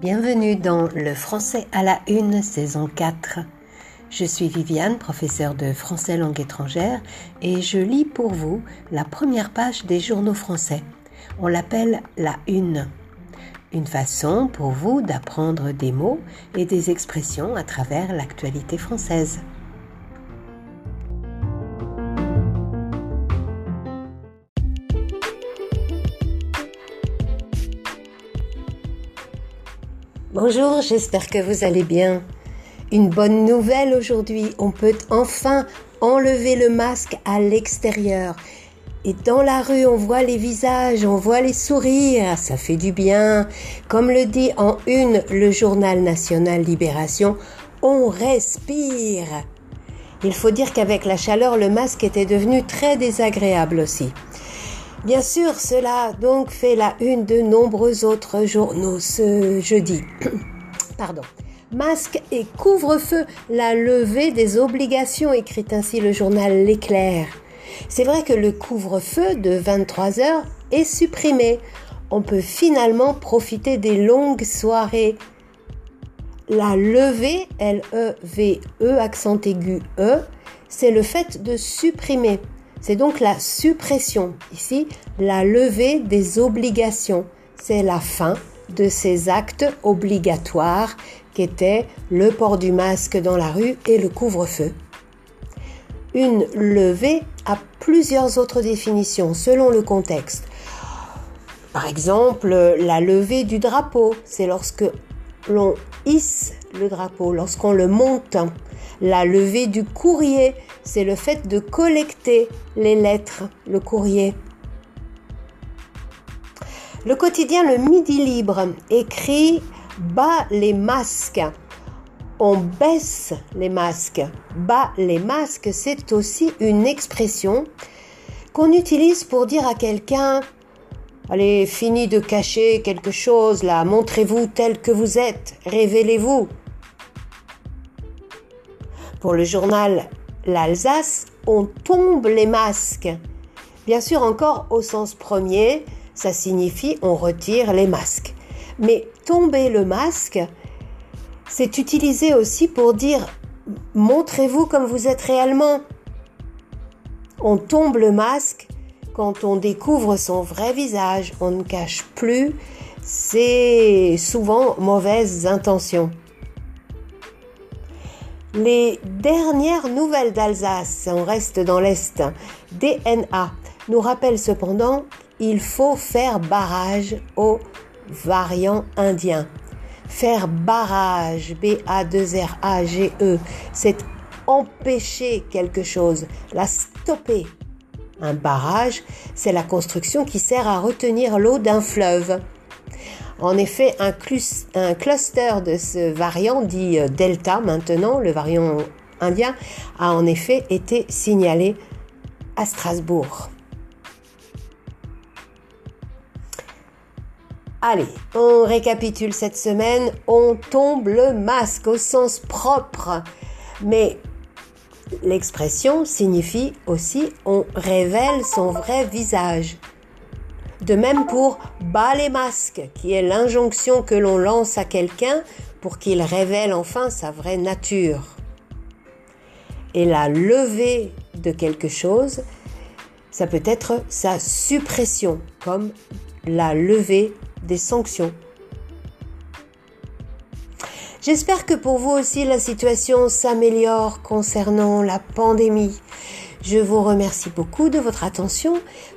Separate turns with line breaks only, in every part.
Bienvenue dans Le français à la une, saison 4. Je suis Viviane, professeure de français langue étrangère, et je lis pour vous la première page des journaux français. On l'appelle la une. Une façon pour vous d'apprendre des mots et des expressions à travers l'actualité française. Bonjour, j'espère que vous allez bien. Une bonne nouvelle aujourd'hui, on peut enfin enlever le masque à l'extérieur. Et dans la rue, on voit les visages, on voit les sourires, ça fait du bien. Comme le dit en une le journal national Libération, on respire. Il faut dire qu'avec la chaleur, le masque était devenu très désagréable aussi. Bien sûr, cela donc fait la une de nombreux autres journaux ce jeudi. Pardon. Masque et couvre-feu, la levée des obligations, écrit ainsi le journal L'éclair. C'est vrai que le couvre-feu de 23 heures est supprimé. On peut finalement profiter des longues soirées. La levée, L-E-V-E, -E, accent aigu E, c'est le fait de supprimer. C'est donc la suppression. Ici, la levée des obligations. C'est la fin de ces actes obligatoires qu'étaient le port du masque dans la rue et le couvre-feu. Une levée a plusieurs autres définitions selon le contexte. Par exemple, la levée du drapeau, c'est lorsque l'on hisse le drapeau, lorsqu'on le monte. La levée du courrier, c'est le fait de collecter les lettres, le courrier. Le quotidien Le Midi Libre écrit Bas les masques. On baisse les masques. Bas les masques, c'est aussi une expression qu'on utilise pour dire à quelqu'un Allez, fini de cacher quelque chose là, montrez-vous tel que vous êtes, révélez-vous. Pour le journal L'Alsace, on tombe les masques. Bien sûr, encore au sens premier, ça signifie on retire les masques. Mais tomber le masque, c'est utilisé aussi pour dire montrez-vous comme vous êtes réellement. On tombe le masque quand on découvre son vrai visage. On ne cache plus ses souvent mauvaises intentions. Les dernières nouvelles d'Alsace, on reste dans l'Est, DNA, nous rappellent cependant il faut faire barrage aux variants indiens. Faire barrage, B-A-2-R-A-G-E, c'est empêcher quelque chose, la stopper. Un barrage, c'est la construction qui sert à retenir l'eau d'un fleuve. En effet, un, cluster de ce variant dit euh, Delta maintenant, le variant indien, a en effet été signalé à Strasbourg. Allez, on récapitule cette semaine, on tombe le masque au sens propre. Mais l'expression signifie aussi on révèle son vrai visage. De même pour bas les masques, qui est l'injonction que l'on lance à quelqu'un pour qu'il révèle enfin sa vraie nature. Et la levée de quelque chose, ça peut être sa suppression, comme la levée des sanctions. J'espère que pour vous aussi la situation s'améliore concernant la pandémie. Je vous remercie beaucoup de votre attention.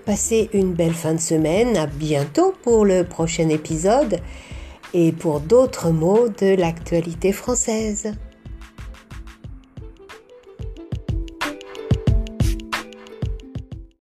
Passez une belle fin de semaine. À bientôt pour le prochain épisode et pour d'autres mots de l'actualité française.